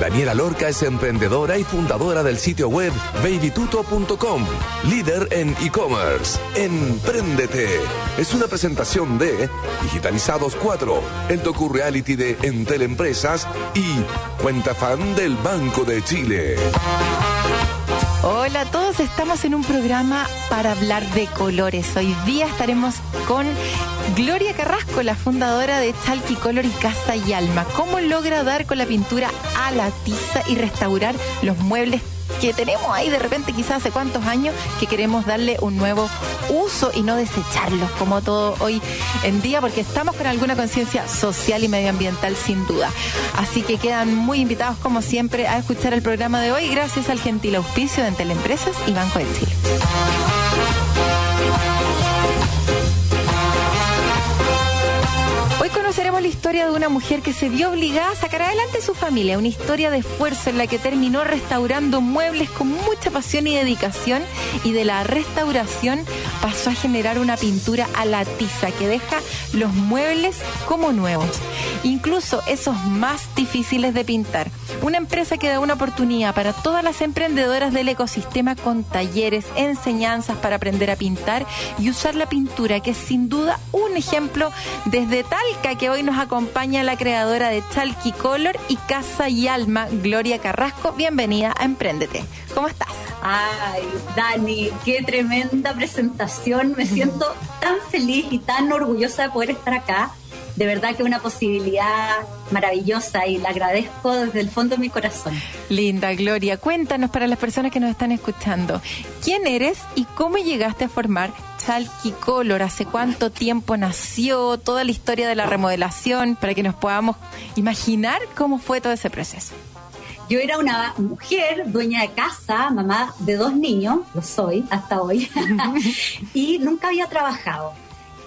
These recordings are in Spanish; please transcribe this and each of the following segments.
Daniela Lorca es emprendedora y fundadora del sitio web babytuto.com, líder en e-commerce. Empréndete. Es una presentación de Digitalizados 4, el docu reality de Entel Empresas y Cuenta Fan del Banco de Chile. Hola a todos, estamos en un programa para hablar de colores. Hoy día estaremos con Gloria Carrasco, la fundadora de Chalky Color y Casa y Alma. ¿Cómo logra dar con la pintura a la tiza y restaurar los muebles que tenemos ahí de repente quizás hace cuántos años que queremos darle un nuevo uso y no desecharlos como todo hoy en día porque estamos con alguna conciencia social y medioambiental sin duda. Así que quedan muy invitados como siempre a escuchar el programa de hoy gracias al gentil auspicio de Teleempresas y Banco de Chile. La historia de una mujer que se vio obligada a sacar adelante su familia, una historia de esfuerzo en la que terminó restaurando muebles con mucha pasión y dedicación y de la restauración pasó a generar una pintura a la tiza que deja los muebles como nuevos, incluso esos más difíciles de pintar. Una empresa que da una oportunidad para todas las emprendedoras del ecosistema con talleres, enseñanzas para aprender a pintar y usar la pintura, que es sin duda un ejemplo desde Talca, que hoy nos acompaña la creadora de Chalky Color y Casa y Alma, Gloria Carrasco. Bienvenida a Emprendete. ¿Cómo estás? Ay, Dani, qué tremenda presentación. Me siento tan feliz y tan orgullosa de poder estar acá de verdad que es una posibilidad maravillosa y la agradezco desde el fondo de mi corazón. Linda, Gloria, cuéntanos para las personas que nos están escuchando, ¿quién eres y cómo llegaste a formar Chalky Color? ¿Hace cuánto tiempo nació? Toda la historia de la remodelación para que nos podamos imaginar cómo fue todo ese proceso. Yo era una mujer, dueña de casa, mamá de dos niños, lo soy hasta hoy, y nunca había trabajado.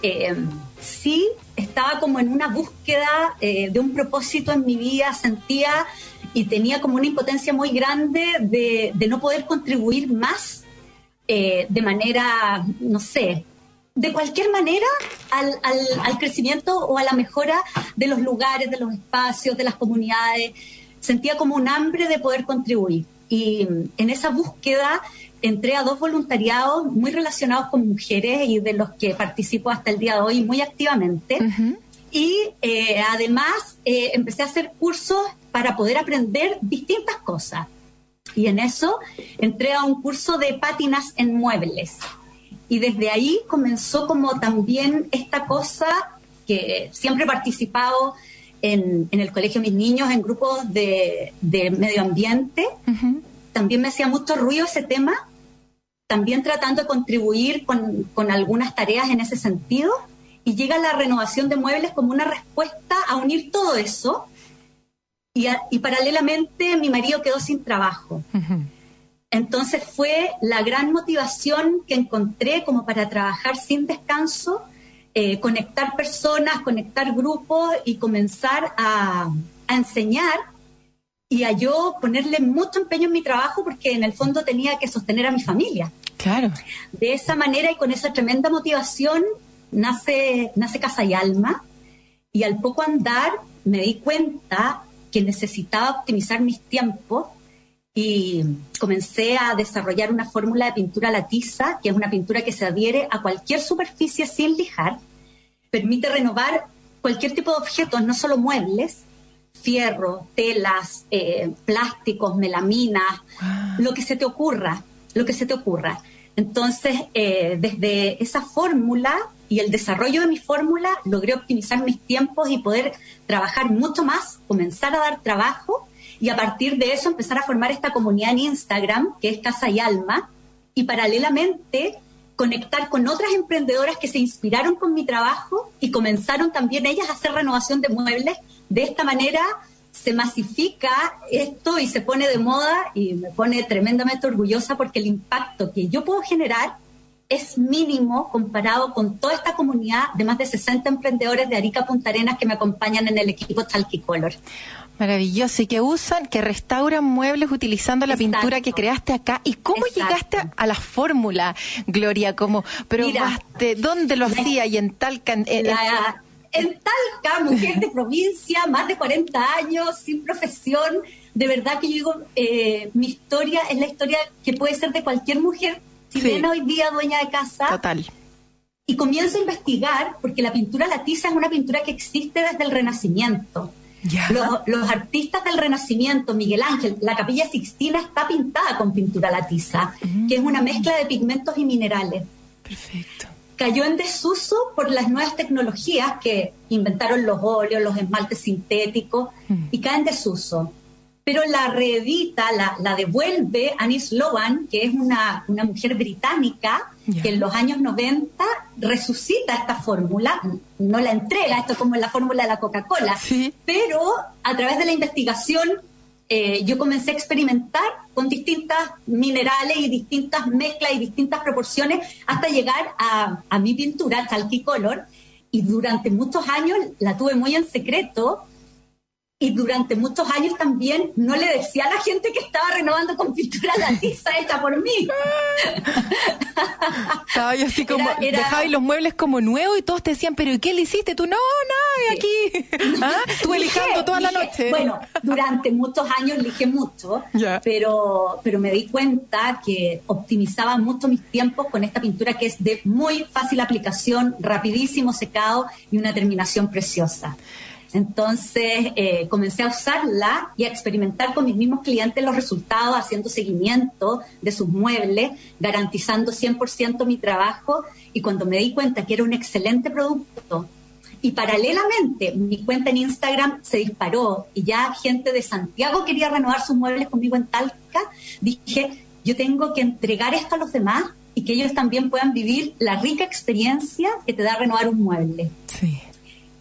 Eh, sí estaba como en una búsqueda eh, de un propósito en mi vida, sentía y tenía como una impotencia muy grande de, no poder contribuir más eh, de manera, no sé, de cualquier manera al, al, crecimiento o a la mejora de los lugares, de los espacios, de las comunidades. Sentía como un hambre de poder contribuir. Y en esa búsqueda entré a dos voluntariados muy relacionados con mujeres y de los que participo hasta el día de hoy muy activamente. Y eh, además eh, empecé a hacer cursos para poder aprender distintas cosas. Y en eso entré a un curso de pátinas en muebles. Y desde ahí comenzó como también esta cosa que siempre he participado en, el colegio de mis niños, en grupos de, medio ambiente. También me hacía mucho ruido ese tema también tratando de contribuir con, algunas tareas en ese sentido, y llega la renovación de muebles como una respuesta a unir todo eso, y, paralelamente mi marido quedó sin trabajo. Entonces fue la gran motivación que encontré como para trabajar sin descanso, eh, conectar personas, conectar grupos y comenzar a, a enseñar y a yo ponerle mucho empeño en mi trabajo porque en el fondo tenía que sostener a mi familia. Claro. De esa manera y con esa tremenda motivación nace, nace Casa y Alma y al poco andar me di cuenta que necesitaba optimizar mis tiempos y comencé a desarrollar una fórmula de pintura la tiza, que es una pintura que se adhiere a cualquier superficie sin lijar, permite renovar cualquier tipo de objetos, no solo muebles, fierro, telas, eh, plásticos, melaminas, lo que se te ocurra, lo que se te ocurra. Entonces, eh, desde esa fórmula y el desarrollo de mi fórmula, logré optimizar mis tiempos y poder trabajar mucho más, comenzar a dar trabajo y a partir de eso empezar a formar esta comunidad en Instagram, que es Casa y Alma, y paralelamente conectar con otras emprendedoras que se inspiraron con mi trabajo y comenzaron también ellas a hacer renovación de muebles de esta manera se masifica esto y se pone de moda y me pone tremendamente orgullosa porque el impacto que yo puedo generar es mínimo comparado con toda esta comunidad de más de 60 emprendedores de Arica Punta Arenas que me acompañan en el equipo Talky Color. Maravilloso. Y que usan, que restauran muebles utilizando la pintura que creaste acá. ¿Y cómo llegaste a la fórmula, Gloria? ¿Cómo probaste? ¿Dónde lo hacía? Y en Talca. En, en Talca, mujer de provincia, más de 40 años, sin profesión. De verdad que yo digo, eh, mi historia es la historia que puede ser de cualquier mujer chilena hoy día dueña de casa. Total. Y comienzo a investigar, porque la pintura latiza es una pintura que existe desde el Renacimiento. Los, artistas del Renacimiento, Miguel Ángel, la capilla Sixtina está pintada con pintura latiza, que es una mezcla de pigmentos y minerales. Perfecto. Cayó en desuso por las nuevas tecnologías que inventaron los óleos, los esmaltes sintéticos, mm. y cae en desuso. Pero la reedita, la, devuelve Anis Lowan, que es una, mujer británica que en los años 90 resucita esta fórmula, no la entrega, esto como en la fórmula de la Coca-Cola, pero a través de la investigación eh, yo comencé a experimentar con distintas minerales y distintas mezclas y distintas proporciones hasta llegar a, mi pintura, Color, y durante muchos años la tuve muy en secreto y durante muchos años también no le decía a la gente que estaba renovando con pintura la tiza hecha por mí. Estaba yo así como, dejaba los muebles como nuevos y todos te decían, pero ¿y qué le hiciste? Tú, no, nada, aquí. ¿Ah? Estuve lijando toda la noche. Bueno, durante muchos años lijé mucho, pero, pero me di cuenta que optimizaba mucho mis tiempos con esta pintura que es de muy fácil aplicación, rapidísimo secado y una terminación preciosa. Entonces eh, comencé a usarla y a experimentar con mis mismos clientes los resultados, haciendo seguimiento de sus muebles, garantizando 100% mi trabajo y cuando me di cuenta que era un excelente producto y paralelamente mi cuenta en Instagram se disparó y ya gente de Santiago quería renovar sus muebles conmigo en Talca, dije, yo tengo que entregar esto a los demás y que ellos también puedan vivir la rica experiencia que te da renovar un mueble. Sí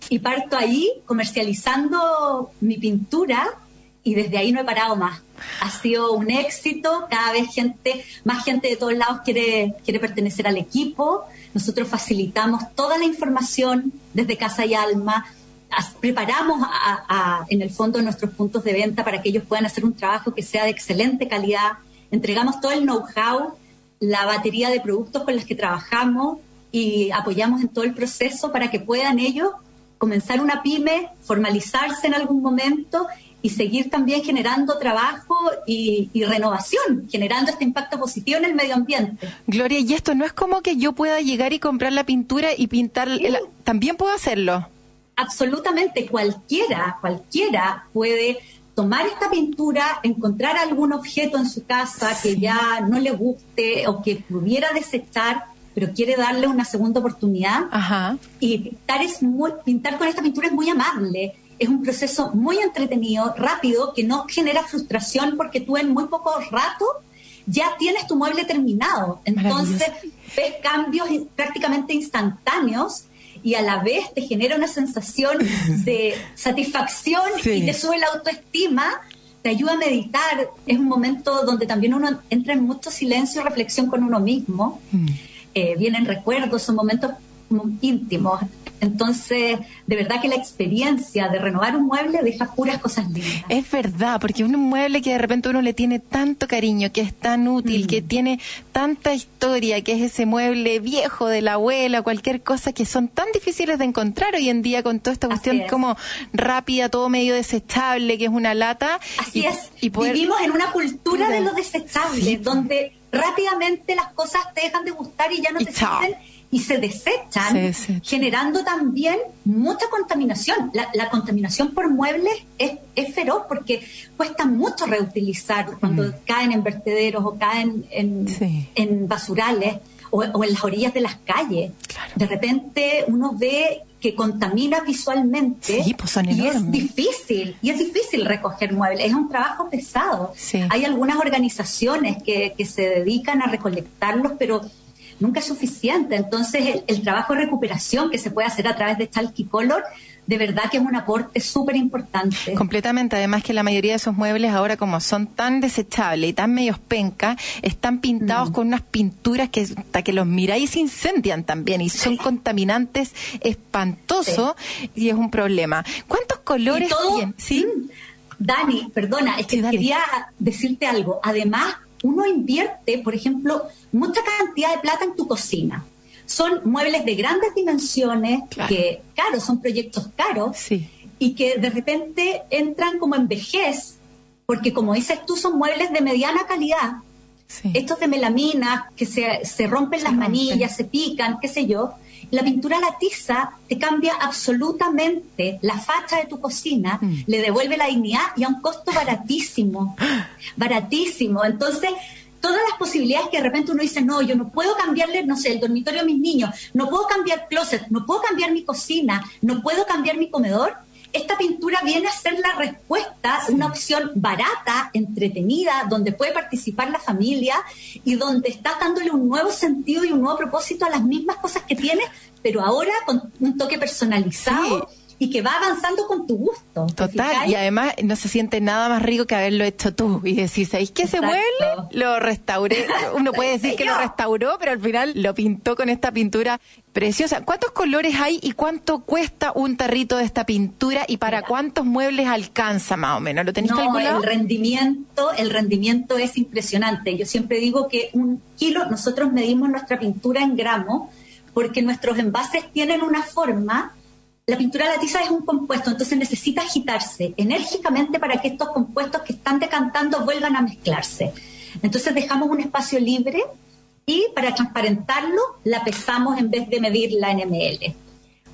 y parto ahí comercializando mi pintura y desde ahí no he parado más. Ha sido un éxito, cada vez gente, más gente de todos lados quiere, quiere pertenecer al equipo. Nosotros facilitamos toda la información desde Casa y Alma, preparamos en el fondo nuestros puntos de venta para que ellos puedan hacer un trabajo que sea de excelente calidad. Entregamos todo el know-how, la batería de productos con los que trabajamos y apoyamos en todo el proceso para que puedan ellos comenzar una pyme, formalizarse en algún momento y seguir también generando trabajo y, renovación, generando este impacto positivo en el medio ambiente. Gloria, y esto no es como que yo pueda llegar y comprar la pintura y pintar, también puedo hacerlo. Absolutamente, cualquiera, cualquiera puede tomar esta pintura, encontrar algún objeto en su casa que ya no le guste o que pudiera desechar pero quiere darle una segunda oportunidad. Y pintar, es muy, pintar con esta pintura es muy amable. Es un proceso muy entretenido, rápido, que no genera frustración porque tú en muy poco rato ya tienes tu mueble terminado. Entonces ves cambios prácticamente instantáneos y a la vez te genera una sensación de satisfacción y te sube la autoestima, te ayuda a meditar. Es un momento donde también uno entra en mucho silencio y reflexión con uno mismo. Mm. Eh, vienen recuerdos, son momentos íntimos. Entonces, de verdad que la experiencia de renovar un mueble deja puras cosas lindas. Es verdad, porque un mueble que de repente uno le tiene tanto cariño, que es tan útil, que mm. tiene tanta historia, que es ese mueble viejo de la abuela, cualquier cosa que son tan difíciles de encontrar hoy en día con toda esta cuestión como rápida, todo medio desechable, que es una lata. Así es. Vivimos en una cultura de lo desechable, donde rápidamente las cosas te dejan de gustar y ya no te sirven y se desechan, generando también mucha contaminación. La, contaminación por muebles es, es, feroz porque cuesta mucho reutilizar cuando mm. caen en vertederos o caen en, basurales o, en las orillas de las calles. De repente uno ve que contamina visualmente pues y es difícil, y es difícil recoger muebles, es un trabajo pesado. Hay algunas organizaciones que, que se dedican a recolectarlos, pero nunca es suficiente. Entonces, el, trabajo de recuperación que se puede hacer a través de Chalky-Color, de verdad que es un aporte súper importante. Completamente. Además que la mayoría de esos muebles ahora como son tan desechables y tan medios penca, están pintados mm. con unas pinturas que hasta que los miráis se incendian también y son contaminantes espantosos y es un problema. ¿Cuántos colores tienen? ¿Sí? Mm Dani, perdona, es que quería decirte algo. Además, uno invierte, por ejemplo, mucha cantidad de plata en tu cocina. Son muebles de grandes dimensiones, que, claro, son proyectos caros, y que de repente entran como en vejez, porque como dices tú, son muebles de mediana calidad. Estos de melamina, que se, se rompen las manillas, se pican, qué sé yo, la pintura la tiza te cambia absolutamente la facha de tu cocina, mm. le devuelve la dignidad y a un costo baratísimo, baratísimo. Entonces, todas las posibilidades que de repente uno dice, no, yo no puedo cambiarle, no sé, el dormitorio a mis niños, no puedo cambiar closet, no puedo cambiar mi cocina, no puedo cambiar mi comedor, esta pintura viene a ser la respuesta, una opción barata, entretenida, donde puede participar la familia y donde está dándole un nuevo sentido y un nuevo propósito a las mismas cosas que tiene, pero ahora con un toque personalizado y que va avanzando con tu gusto. Total, y además no se siente nada más rico que haberlo hecho tú y decir, ¿sabéis que ese mueble lo restauré? Uno puede decir que lo restauró, pero al final lo pintó con esta pintura preciosa. ¿Cuántos colores hay y cuánto cuesta un tarrito de esta pintura y para cuántos muebles alcanza más o menos? ¿Lo tenéis no, calculado? El rendimiento, el rendimiento es impresionante. Yo siempre digo que un kilo, nosotros medimos nuestra pintura en gramos porque nuestros envases tienen una forma la pintura de la es un compuesto, entonces necesita agitarse enérgicamente para que estos compuestos que están decantando vuelvan a mezclarse. Entonces dejamos un espacio libre y para transparentarlo la pesamos en vez de medirla en ml.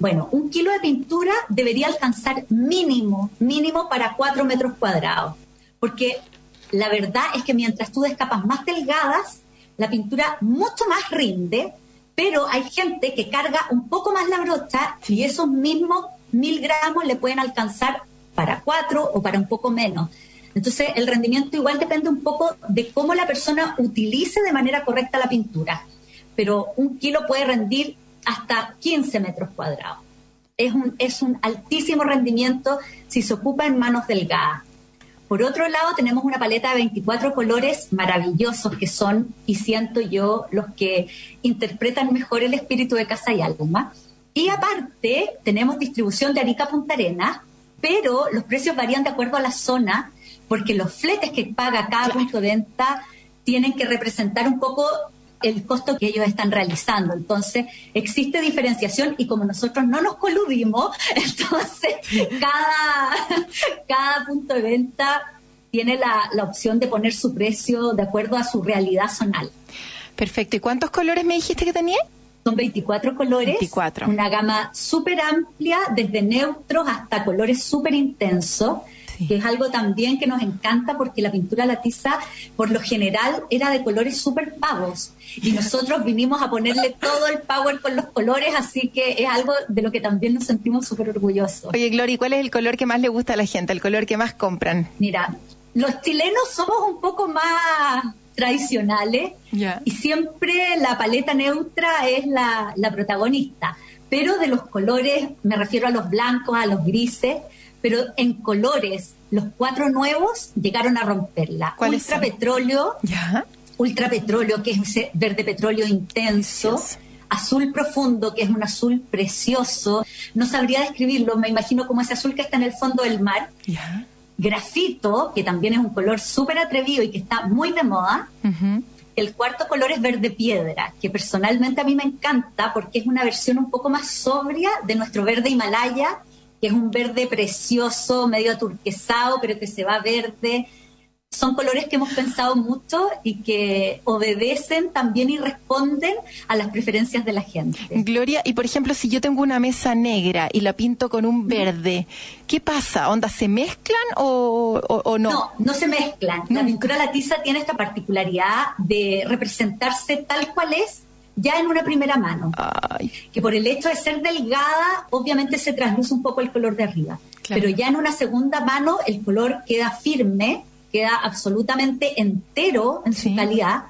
Bueno, un kilo de pintura debería alcanzar mínimo, mínimo para 4 metros cuadrados, porque la verdad es que mientras tú des capas más delgadas, la pintura mucho más rinde, pero hay gente que carga un poco más la brocha y esos mismos mil gramos le pueden alcanzar para cuatro o para un poco menos. Entonces, el rendimiento igual depende un poco de cómo la persona utilice de manera correcta la pintura. Pero un kilo puede rendir hasta 15 metros cuadrados. Es un, es un altísimo rendimiento si se ocupa en manos delgadas. Por otro lado, tenemos una paleta de 24 colores maravillosos que son, y siento yo, los que interpretan mejor el espíritu de Casa y Alma. Y aparte, tenemos distribución de Arica Punta Arena, pero los precios varían de acuerdo a la zona, porque los fletes que paga cada punto de venta tienen que representar un poco el costo que ellos están realizando. Entonces, existe diferenciación y como nosotros no nos coludimos, entonces cada, cada punto de venta tiene la, la opción de poner su precio de acuerdo a su realidad zonal. Perfecto. ¿Y cuántos colores me dijiste que tenía? Son 24 colores. 24. Una gama súper amplia, desde neutros hasta colores súper intensos que es algo también que nos encanta porque la pintura la tiza, por lo general, era de colores súper pavos. Y nosotros vinimos a ponerle todo el power con los colores, así que es algo de lo que también nos sentimos súper orgullosos. Oye, Gloria, ¿cuál es el color que más le gusta a la gente, el color que más compran? Mira, los chilenos somos un poco más tradicionales y siempre la paleta neutra es la, la protagonista. Pero de los colores, me refiero a los blancos, a los grises, pero en colores, los cuatro nuevos llegaron a romperla. Ultra petróleo, ultra petróleo, que es ese verde petróleo intenso. Azul profundo, que es un azul precioso. No sabría describirlo, me imagino como ese azul que está en el fondo del mar. Grafito, que también es un color súper atrevido y que está muy de moda. El cuarto color es verde piedra, que personalmente a mí me encanta porque es una versión un poco más sobria de nuestro verde Himalaya que es un verde precioso, medio aturquesado, pero que se va verde. Son colores que hemos pensado mucho y que obedecen también y responden a las preferencias de la gente. Gloria, y por ejemplo, si yo tengo una mesa negra y la pinto con un verde, ¿qué pasa? ¿Onda se mezclan o, no? No, no se mezclan. La pintura la tiza tiene esta particularidad de representarse tal cual es ya en una primera mano. Que por el hecho de ser delgada, obviamente se trasluce un poco el color de arriba. Pero ya en una segunda mano el color queda firme, queda absolutamente entero en su calidad.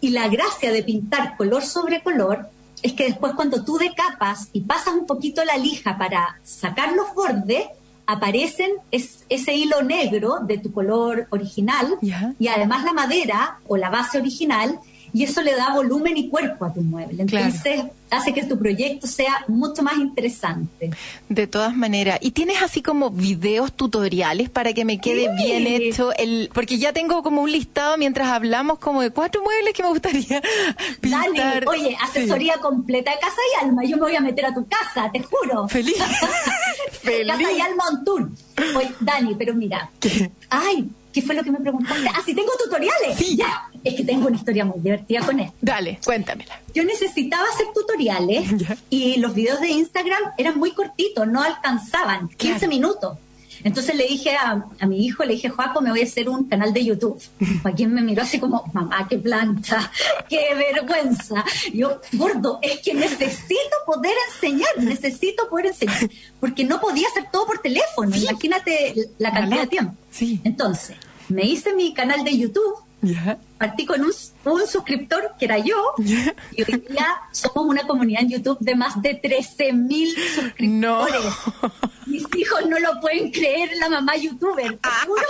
Y la gracia de pintar color sobre color es que después cuando tú decapas y pasas un poquito la lija para sacar los bordes, aparecen ese hilo negro de tu color original y además la madera o la base original y eso le da volumen y cuerpo a tu mueble. Entonces, hace que tu proyecto sea mucho más interesante. De todas maneras, ¿y tienes así como videos tutoriales para que me quede bien hecho el porque ya tengo como un listado mientras hablamos como de cuatro muebles que me gustaría pintar. Dani, oye, asesoría completa de casa y alma, yo me voy a meter a tu casa, te juro. Feliz. Feliz. Casa y alma on tour. Oye, Dani, pero mira. ¿Qué? Ay, ¿qué fue lo que me preguntaste? Ah, si tengo tutoriales. Sí. Ya. Es que tengo una historia muy divertida con esto. Dale, cuéntamela. Yo necesitaba hacer tutoriales Ya. y los videos de Instagram eran muy cortitos, no alcanzaban, 15 Claro. minutos. Entonces le dije a, a mi hijo, le dije, Joaco, me voy a hacer un canal de YouTube. Joaquín me miró así como, mamá, qué plancha, qué vergüenza. Yo, gordo, es que necesito poder enseñar, necesito poder enseñar. Porque no podía hacer todo por teléfono, imagínate la cantidad de tiempo. Sí. Entonces, me hice mi canal de YouTube Partí con un, un suscriptor que era yo y hoy día somos una comunidad en YouTube de más de 13 mil No. suscriptores. Mis hijos no lo pueden creer, la mamá youtuber, te juro.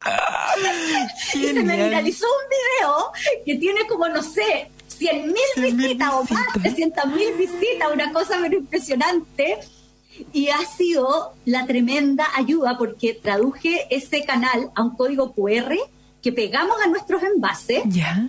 y se me viralizó un video que tiene como, no sé, 100 mil 100.000 visitas o más, visitas. 300 mil visitas, una cosa pero impresionante. Y ha sido la tremenda ayuda porque traduje ese canal a un código QR que pegamos a nuestros envases Ya.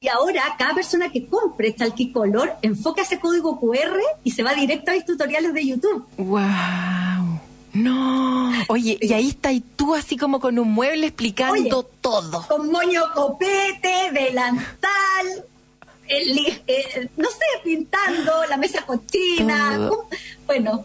y ahora cada persona que compre Chalkicolor enfoca ese código QR y se va directo a mis tutoriales de YouTube. Wow. No. Oye, y ahí está y tú así como con un mueble explicando Oye. todo. Con moño copete, delantal, el li- eh, no sé, pintando la mesa cochina. Bueno,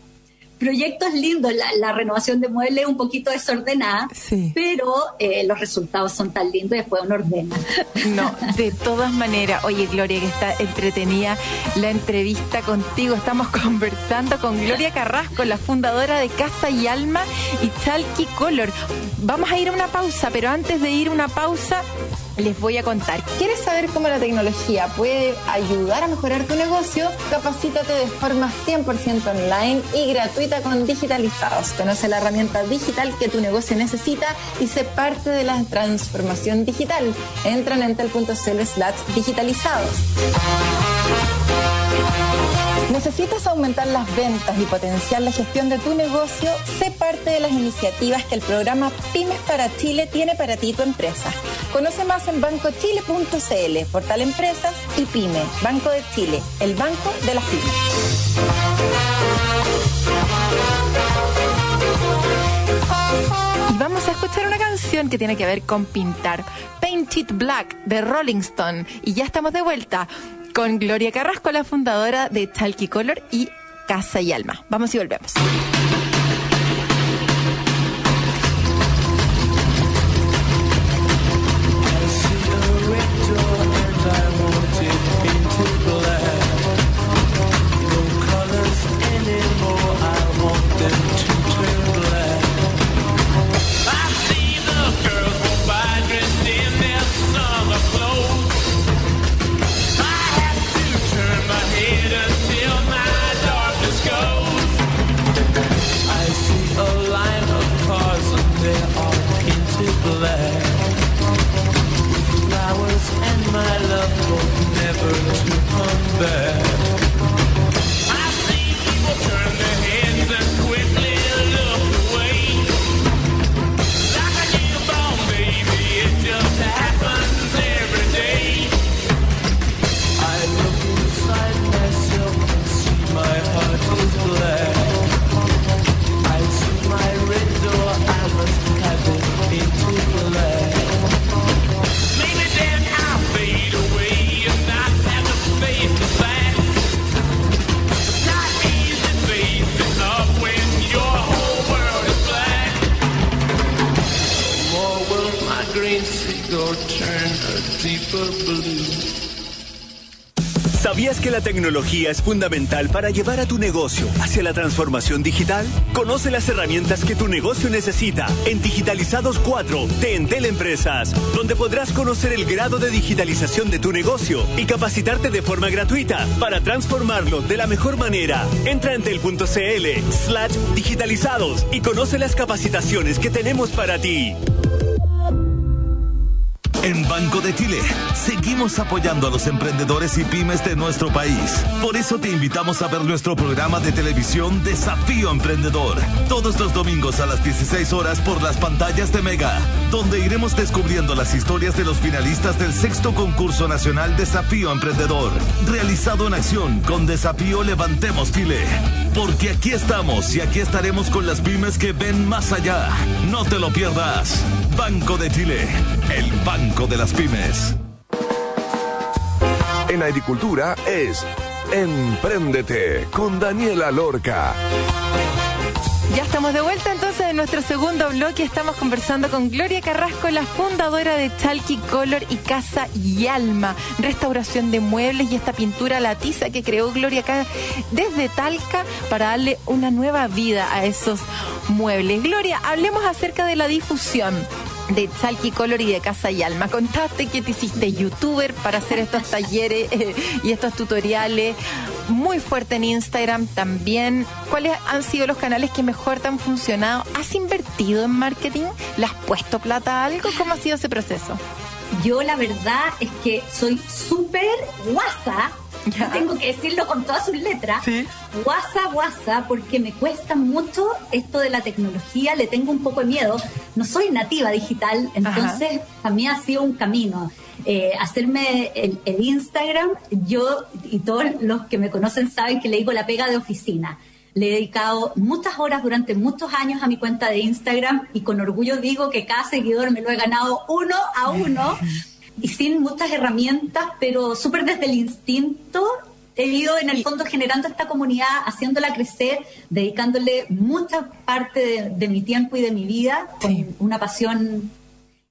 proyectos lindos. La, la renovación de muebles es un poquito desordenada, Sí. pero eh, los resultados son tan lindos y después uno ordena. No, de todas maneras, oye Gloria, que está entretenida la entrevista contigo. Estamos conversando con Gloria Carrasco, la fundadora de Casa y Alma y Chalky Color. Vamos a ir a una pausa, pero antes de ir a una pausa, les voy a contar. ¿Quieres saber cómo la tecnología puede ayudar a mejorar tu negocio? Capacítate de forma 100% online y gratuita con Digitalizados. Conoce la herramienta digital que tu negocio necesita y sé parte de la transformación digital. Entra en entel.cl slash digitalizados. ¿Necesitas aumentar las ventas y potenciar la gestión de tu negocio? Sé parte de las iniciativas que el programa Pymes para Chile tiene para ti y tu empresa. Conoce más en bancochile.cl, portal Empresas y Pyme, Banco de Chile, el banco de las pymes. Y vamos a escuchar una canción que tiene que ver con pintar. Paint It Black de Rolling Stone. Y ya estamos de vuelta con Gloria Carrasco, la fundadora de Talky Color y Casa y Alma. Vamos y volvemos. Tecnología es fundamental para llevar a tu negocio hacia la transformación digital? Conoce las herramientas que tu negocio necesita en Digitalizados 4 de Entel Empresas, donde podrás conocer el grado de digitalización de tu negocio y capacitarte de forma gratuita para transformarlo de la mejor manera. Entra a entel.cl slash digitalizados y conoce las capacitaciones que tenemos para ti. En Banco de Chile, seguimos apoyando a los emprendedores y pymes de nuestro país. Por eso te invitamos a ver nuestro programa de televisión Desafío Emprendedor, todos los domingos a las 16 horas por las pantallas de Mega, donde iremos descubriendo las historias de los finalistas del sexto concurso nacional Desafío Emprendedor, realizado en acción con Desafío Levantemos Chile. Porque aquí estamos y aquí estaremos con las pymes que ven más allá. No te lo pierdas. Banco de Chile, el banco de las pymes. En agricultura es Empréndete con Daniela Lorca. Ya estamos de vuelta entonces en nuestro segundo bloque. Estamos conversando con Gloria Carrasco, la fundadora de Chalky Color y Casa y Alma, restauración de muebles y esta pintura la tiza que creó Gloria desde Talca para darle una nueva vida a esos muebles. Gloria, hablemos acerca de la difusión de Chalky Color y de Casa y Alma. Contaste que te hiciste youtuber para hacer estos talleres eh, y estos tutoriales. Muy fuerte en Instagram también. ¿Cuáles han sido los canales que mejor te han funcionado? ¿Has invertido en marketing? ¿Le has puesto plata a algo? ¿Cómo ha sido ese proceso? Yo la verdad es que soy súper guasa. Ya. Tengo que decirlo con todas sus letras. Sí. Guasa, guasa, porque me cuesta mucho esto de la tecnología, le tengo un poco de miedo. No soy nativa digital, entonces a mí ha sido un camino. Eh, hacerme el, el Instagram, yo y todos los que me conocen saben que le digo la pega de oficina. Le he dedicado muchas horas durante muchos años a mi cuenta de Instagram y con orgullo digo que cada seguidor me lo he ganado uno a uno y sin muchas herramientas, pero súper desde el instinto. He ido en el fondo generando esta comunidad, haciéndola crecer, dedicándole mucha parte de, de mi tiempo y de mi vida con Sí. una pasión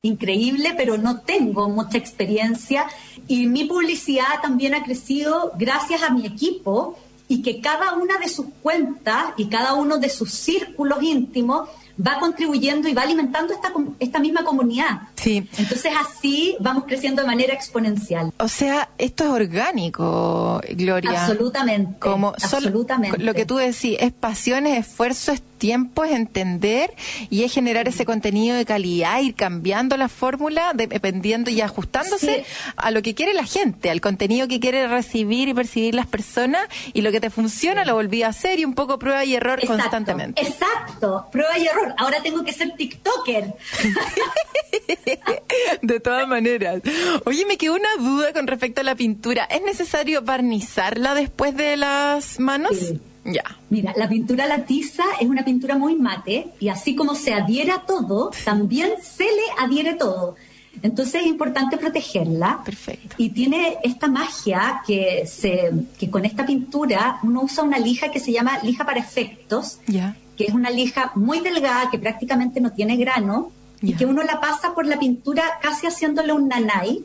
increíble, pero no tengo mucha experiencia y mi publicidad también ha crecido gracias a mi equipo y que cada una de sus cuentas y cada uno de sus círculos íntimos va contribuyendo y va alimentando esta, esta misma comunidad. Sí. Entonces así vamos creciendo de manera exponencial. O sea, esto es orgánico, Gloria. Absolutamente. Como solo- lo que tú decís, es pasión, es esfuerzo, es tiempo, es entender y es generar ese contenido de calidad, ir cambiando la fórmula, de- dependiendo y ajustándose Sí. a lo que quiere la gente, al contenido que quiere recibir y percibir las personas y lo que te funciona lo volví a hacer y un poco prueba y error Exacto, constantemente. Exacto, prueba y error. Ahora tengo que ser TikToker. De todas maneras. Oye, me quedó una duda con respecto a la pintura. ¿Es necesario barnizarla después de las manos? Sí. Ya. Mira, la pintura a la tiza es una pintura muy mate y así como se adhiere a todo, también se le adhiere todo. Entonces es importante protegerla. Perfecto. Y tiene esta magia que, se, que con esta pintura uno usa una lija que se llama lija para efectos, Ya. que es una lija muy delgada que prácticamente no tiene grano y que uno la pasa por la pintura casi haciéndole un nanay,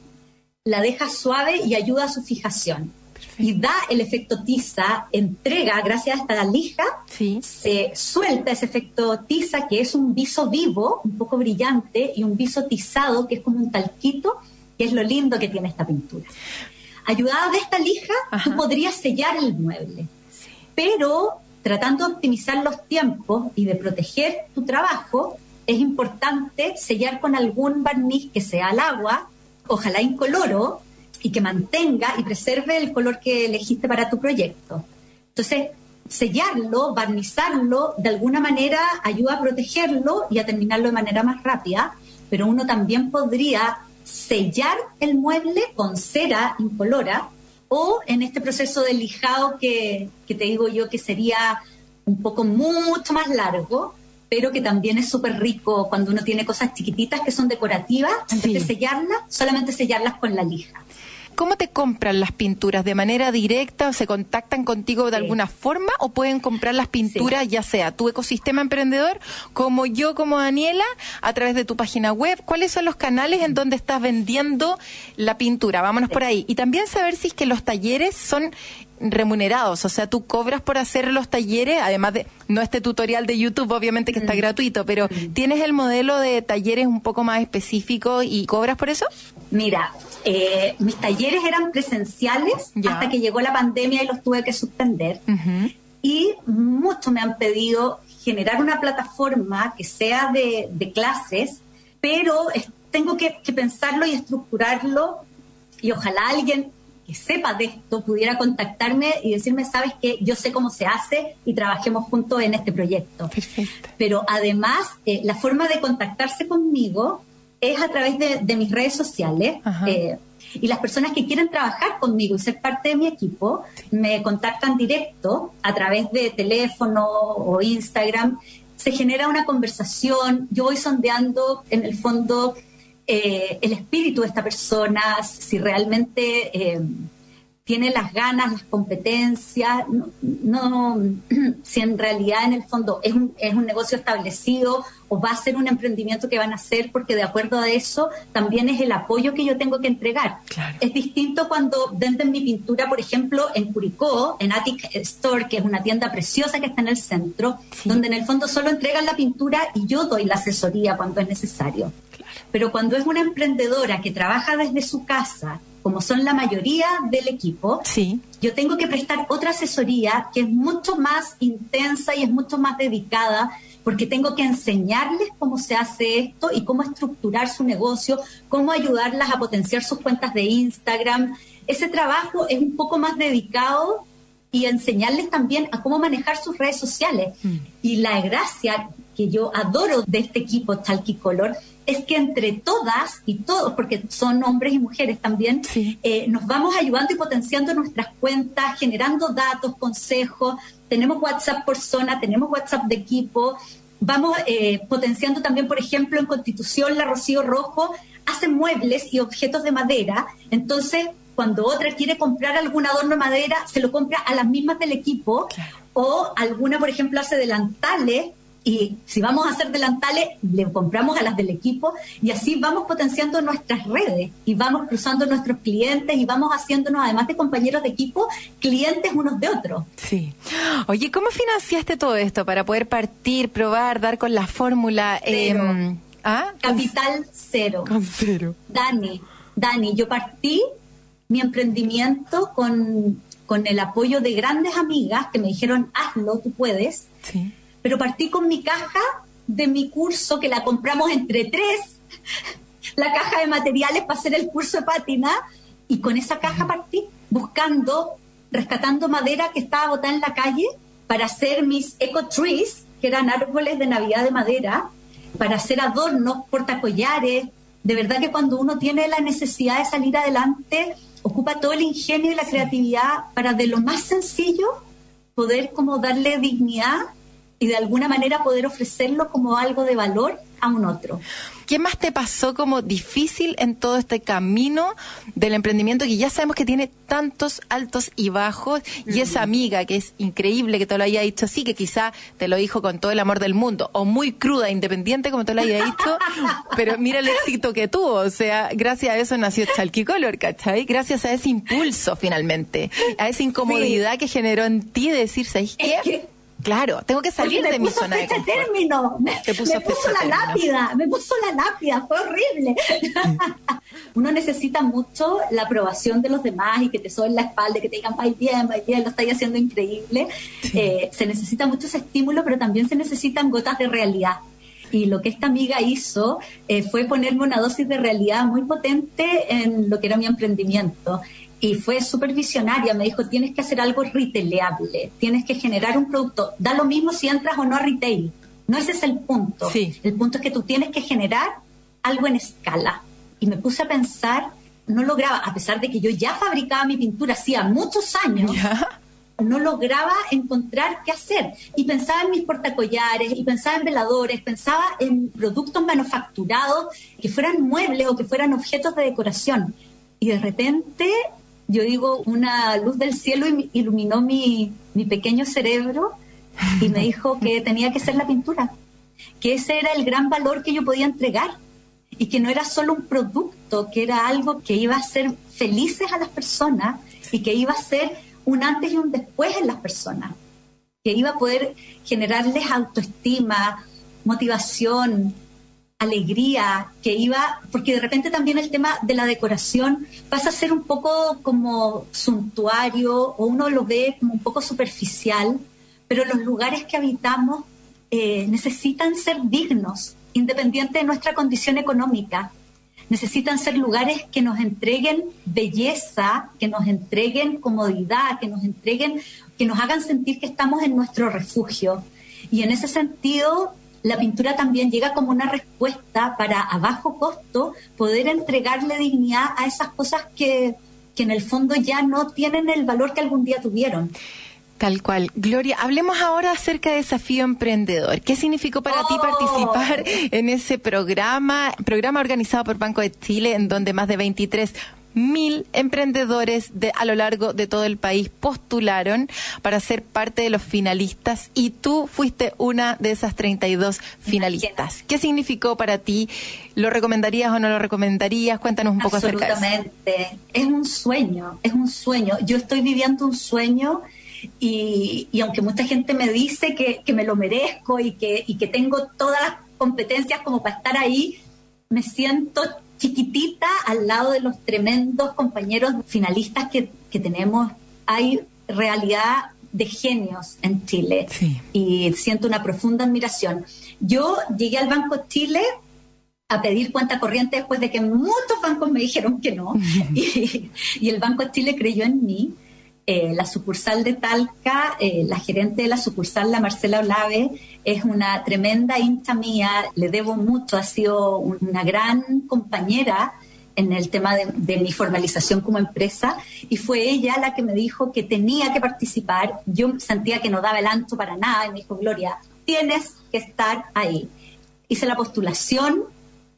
la deja suave y ayuda a su fijación. Y da el efecto tiza, entrega, gracias a esta lija, Sí. se suelta ese efecto tiza, que es un viso vivo, un poco brillante, y un viso tizado, que es como un talquito, que es lo lindo que tiene esta pintura. Ayudada de esta lija, Ajá. tú podrías sellar el mueble, pero tratando de optimizar los tiempos y de proteger tu trabajo, es importante sellar con algún barniz que sea al agua, ojalá incoloro, y que mantenga y preserve el color que elegiste para tu proyecto. Entonces, sellarlo, barnizarlo, de alguna manera ayuda a protegerlo y a terminarlo de manera más rápida, pero uno también podría sellar el mueble con cera incolora o en este proceso de lijado que, que te digo yo que sería un poco mucho más largo, pero que también es súper rico cuando uno tiene cosas chiquititas que son decorativas, en Sí. vez de sellarlas, solamente sellarlas con la lija. ¿Cómo te compran las pinturas? ¿De manera directa o se contactan contigo de Sí. alguna forma o pueden comprar las pinturas ya sea tu ecosistema emprendedor como yo como Daniela a través de tu página web? ¿Cuáles son los canales en donde estás vendiendo la pintura? Vámonos por ahí. Y también saber si es que los talleres son remunerados, o sea, tú cobras por hacer los talleres, además de no este tutorial de YouTube obviamente que está gratuito, pero tienes el modelo de talleres un poco más específico y cobras por eso? Mira, eh, mis talleres eran presenciales hasta que llegó la pandemia y los tuve que suspender. Ujú. Y muchos me han pedido generar una plataforma que sea de, de clases, pero tengo que, que pensarlo y estructurarlo y ojalá alguien que sepa de esto pudiera contactarme y decirme, sabes que yo sé cómo se hace y trabajemos juntos en este proyecto. Perfecto. Pero además, eh, la forma de contactarse conmigo es a través de, de mis redes sociales. Eh, y las personas que quieren trabajar conmigo y ser parte de mi equipo me contactan directo a través de teléfono o Instagram. Se genera una conversación. Yo voy sondeando en el fondo eh, el espíritu de esta persona, si realmente eh, tiene las ganas, las competencias, no, no- si en realidad en el fondo es un, es un negocio establecido o va a ser un emprendimiento que van a hacer, porque de acuerdo a eso también es el apoyo que yo tengo que entregar. Claro. Es distinto cuando venden mi pintura, por ejemplo, en Curicó, en Attic Store, que es una tienda preciosa que está en el centro, Sí. donde en el fondo solo entregan la pintura y yo doy la asesoría cuando es necesario. Pero cuando es una emprendedora que trabaja desde su casa, como son la mayoría del equipo, Sí. yo tengo que prestar otra asesoría que es mucho más intensa y es mucho más dedicada porque tengo que enseñarles cómo se hace esto y cómo estructurar su negocio, cómo ayudarlas a potenciar sus cuentas de Instagram. Ese trabajo es un poco más dedicado y enseñarles también a cómo manejar sus redes sociales. Y la gracia que yo adoro de este equipo Talkicolor es que entre todas y todos, porque son hombres y mujeres también, Sí. eh, nos vamos ayudando y potenciando nuestras cuentas, generando datos, consejos. Tenemos WhatsApp por zona, tenemos WhatsApp de equipo. Vamos eh, potenciando también, por ejemplo, en Constitución, la Rocío Rojo hace muebles y objetos de madera. Entonces, cuando otra quiere comprar algún adorno de madera, se lo compra a las mismas del equipo. Claro. O alguna, por ejemplo, hace delantales y si vamos a hacer delantales, le compramos a las del equipo y así vamos potenciando nuestras redes y vamos cruzando nuestros clientes y vamos haciéndonos, además de compañeros de equipo, clientes unos de otros. Sí. Oye, ¿cómo financiaste todo esto para poder partir, probar, dar con la fórmula? Em, ¿Ah? Capital cero. Con cero. Dani, Dani, yo partí mi emprendimiento con, con el apoyo de grandes amigas que me dijeron, hazlo, tú puedes. Sí. pero partí con mi caja de mi curso que la compramos entre tres, la caja de materiales para hacer el curso de pátina y con esa caja partí buscando, rescatando madera que estaba botada en la calle para hacer mis eco trees, que eran árboles de Navidad de madera, para hacer adornos, portacollares. De verdad que cuando uno tiene la necesidad de salir adelante, ocupa todo el ingenio y la creatividad para de lo más sencillo poder como darle dignidad y de alguna manera poder ofrecerlo como algo de valor a un otro. ¿Qué más te pasó como difícil en todo este camino del emprendimiento que ya sabemos que tiene tantos altos y bajos? Y esa amiga que es increíble que te lo haya dicho así, que quizá te lo dijo con todo el amor del mundo, o muy cruda, independiente como te lo haya dicho, pero mira el éxito que tuvo. O sea, gracias a eso nació Chalquicolor, ¿cachai? Gracias a ese impulso finalmente, a esa incomodidad que generó en ti de decir, ¿sabes qué? Es que- Claro, tengo que salir de mi zona de confort. término, me, Te puso me la término. lápida, me puso la lápida, fue horrible. Uno necesita mucho la aprobación de los demás y que te soben la espalda, que te digan, va bien, va bien, lo estáis haciendo increíble. Eh, se necesita mucho ese estímulo, pero también se necesitan gotas de realidad. Y lo que esta amiga hizo eh, fue ponerme una dosis de realidad muy potente en lo que era mi emprendimiento. Y fue súper visionaria, me dijo, tienes que hacer algo retaileable, tienes que generar un producto. Da lo mismo si entras o no a retail. No ese es el punto. Sí. El punto es que tú tienes que generar algo en escala. Y me puse a pensar, no lograba, a pesar de que yo ya fabricaba mi pintura hacía muchos años, ¿Ya? no lograba encontrar qué hacer. Y pensaba en mis portacollares, y pensaba en veladores, pensaba en productos manufacturados que fueran muebles o que fueran objetos de decoración. Y de repente, yo digo, una luz del cielo iluminó mi, mi pequeño cerebro y me dijo que tenía que ser la pintura, que ese era el gran valor que yo podía entregar y que no era solo un producto, que era algo que iba a hacer felices a las personas y que iba a ser un antes y un después en las personas, que iba a poder generarles autoestima, motivación, alegría, que iba, porque de repente también el tema de la decoración pasa a ser un poco como suntuario o uno lo ve como un poco superficial, pero los lugares que habitamos eh, necesitan ser dignos, independiente de nuestra condición económica. necesitan ser lugares que nos entreguen belleza, que nos entreguen comodidad, que nos entreguen, que nos hagan sentir que estamos en nuestro refugio. Y en ese sentido, la pintura también llega como una respuesta para a bajo costo poder entregarle dignidad a esas cosas que, que en el fondo ya no tienen el valor que algún día tuvieron. Tal cual. Gloria, hablemos ahora acerca de Desafío Emprendedor. ¿Qué significó para ti Oh. participar en ese programa, programa organizado por Banco de Chile, en donde más de 23 mil emprendedores de, a lo largo de todo el país postularon para ser parte de los finalistas y tú fuiste una de esas 32 finalistas. ¿Qué significó para ti? ¿Lo recomendarías o no lo recomendarías? Cuéntanos un poco acerca de eso. Absolutamente. Es un sueño, es un sueño. Yo estoy viviendo un sueño y, y aunque mucha gente me dice que, que me lo merezco y que, y que tengo todas las competencias como para estar ahí, me siento chiquitita al lado de los tremendos compañeros finalistas que, que tenemos. Hay realidad de genios en Chile Sí. y siento una profunda admiración. Yo llegué al Banco Chile a pedir cuenta corriente después de que muchos bancos me dijeron que no. y, y el Banco Chile creyó en mí. Eh, la sucursal de Talca, eh, la gerente de la sucursal, la Marcela Olave, es una tremenda hincha mía, le debo mucho, ha sido una gran compañera en el tema de, mi formalización como empresa y fue ella la que me dijo que tenía que participar. Yo sentía que no daba el ancho para nada y me dijo, Gloria, tienes que estar ahí. Hice la postulación,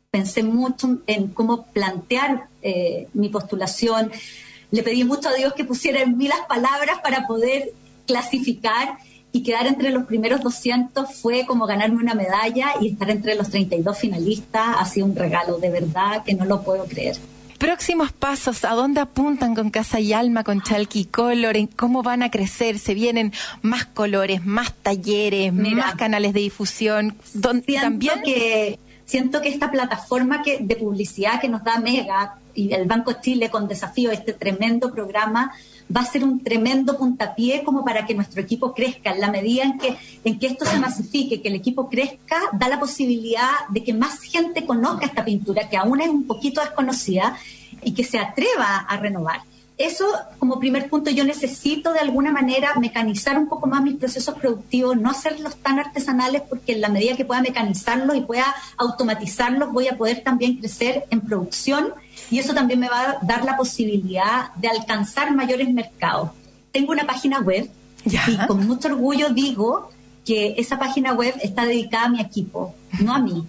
pensé mucho en cómo plantear eh, mi postulación. Le pedí mucho a Dios que pusiera en mí las palabras para poder clasificar y quedar entre los primeros 200 fue como ganarme una medalla y estar entre los 32 finalistas ha sido un regalo de verdad que no lo puedo creer. Próximos pasos, ¿a dónde apuntan con Casa y Alma, con Chalky Color? ¿En ¿Cómo van a crecer? ¿Se vienen más colores, más talleres, Mira. más canales de difusión? Don- siento también que siento que esta plataforma que, de publicidad que nos da Mega y el Banco Chile con desafío este tremendo programa va a ser un tremendo puntapié como para que nuestro equipo crezca. En la medida en que en que esto se masifique que el equipo crezca da la posibilidad de que más gente conozca esta pintura que aún es un poquito desconocida y que se atreva a renovar eso como primer punto yo necesito de alguna manera mecanizar un poco más mis procesos productivos, no hacerlos tan artesanales porque en la medida que pueda mecanizarlos y pueda automatizarlos voy a poder también crecer en producción y eso también me va a dar la posibilidad de alcanzar mayores mercados. Tengo una página web Ya. y con mucho orgullo digo que esa página web está dedicada a mi equipo, no a mí.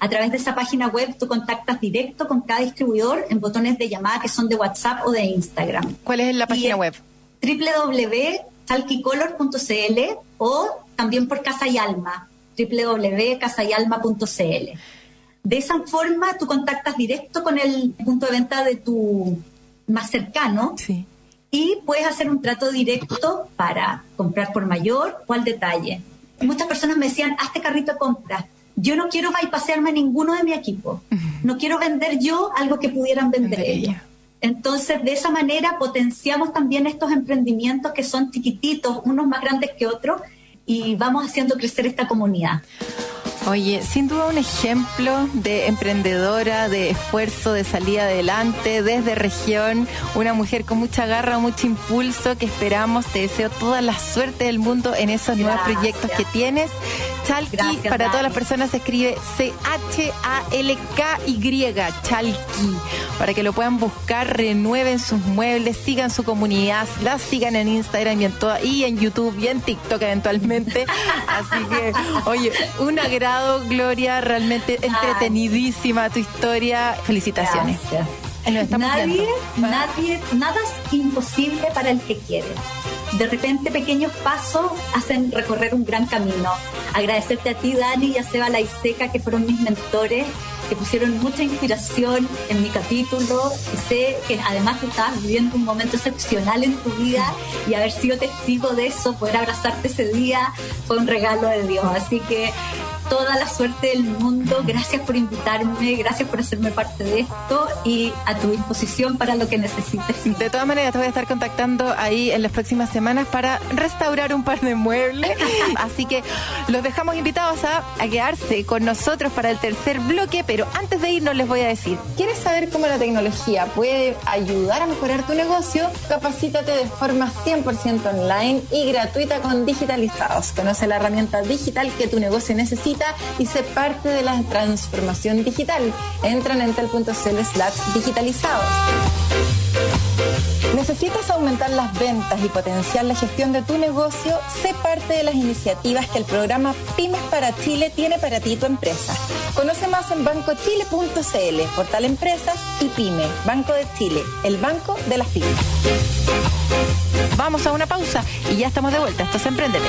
A través de esa página web tú contactas directo con cada distribuidor en botones de llamada que son de WhatsApp o de Instagram. ¿Cuál es la página web? www.talquicolor.cl o también por Casa y Alma, www.casayalma.cl. De esa forma tú contactas directo con el punto de venta de tu más cercano Sí. y puedes hacer un trato directo para comprar por mayor o al detalle. Muchas personas me decían, hazte carrito de compras. Yo no quiero bypasearme a ninguno de mi equipo. No quiero vender yo algo que pudieran vender ellos. Entonces, de esa manera potenciamos también estos emprendimientos que son chiquititos, unos más grandes que otros, y vamos haciendo crecer esta comunidad. Oye, sin duda un ejemplo de emprendedora, de esfuerzo, de salida adelante desde región, una mujer con mucha garra, mucho impulso que esperamos, te deseo toda la suerte del mundo en esos nuevos proyectos que tienes. Chalky, Gracias, para todas las personas se escribe C-H-A-L-K-Y, Chalky, para que lo puedan buscar, renueven sus muebles, sigan su comunidad, la sigan en Instagram y en, toda, y en YouTube y en TikTok eventualmente. Así que, oye, un Gloria, realmente entretenidísima tu historia. Felicitaciones. Gracias. Nadie, nadie, nada es imposible para el que quiere. De repente pequeños pasos hacen recorrer un gran camino. Agradecerte a ti, Dani, y a Seba Laiseca, que fueron mis mentores, que pusieron mucha inspiración en mi capítulo. Sé que además tú estabas viviendo un momento excepcional en tu vida y haber sido testigo de eso, poder abrazarte ese día, fue un regalo de Dios. Así que toda la suerte del mundo. Gracias por invitarme, gracias por hacerme parte de esto y a tu disposición para lo que necesites. De todas maneras, te voy a estar contactando ahí en las próximas semanas para restaurar un par de muebles. Así que los dejamos invitados a, a quedarse con nosotros para el tercer bloque, pero antes de irnos les voy a decir, ¿quieres saber cómo la tecnología puede ayudar a mejorar tu negocio? Capacítate de forma 100% online y gratuita con Digitalizados. Conoce la herramienta digital que tu negocio necesita y sé parte de la transformación digital. Entra en entel.cl slash digitalizados. ¿Necesitas aumentar las ventas y potenciar la gestión de tu negocio? Sé parte de las iniciativas que el programa Pymes para Chile tiene para ti y tu empresa. Conoce más en bancochile.cl, portal Empresas y Pyme, Banco de Chile, el banco de las pymes. Vamos a una pausa y ya estamos de vuelta. Esto es Emprendete.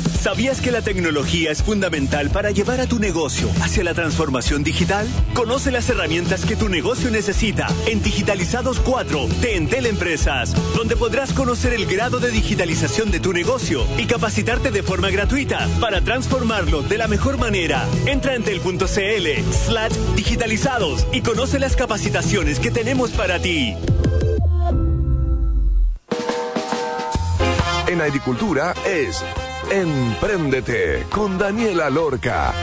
¿Sabías que la tecnología es fundamental para llevar a tu negocio hacia la transformación digital? Conoce las herramientas que tu negocio necesita en Digitalizados 4 de Entel Empresas, donde podrás conocer el grado de digitalización de tu negocio y capacitarte de forma gratuita para transformarlo de la mejor manera. Entra en entel.cl slash digitalizados y conoce las capacitaciones que tenemos para ti. En agricultura es Empréndete con Daniela Lorca.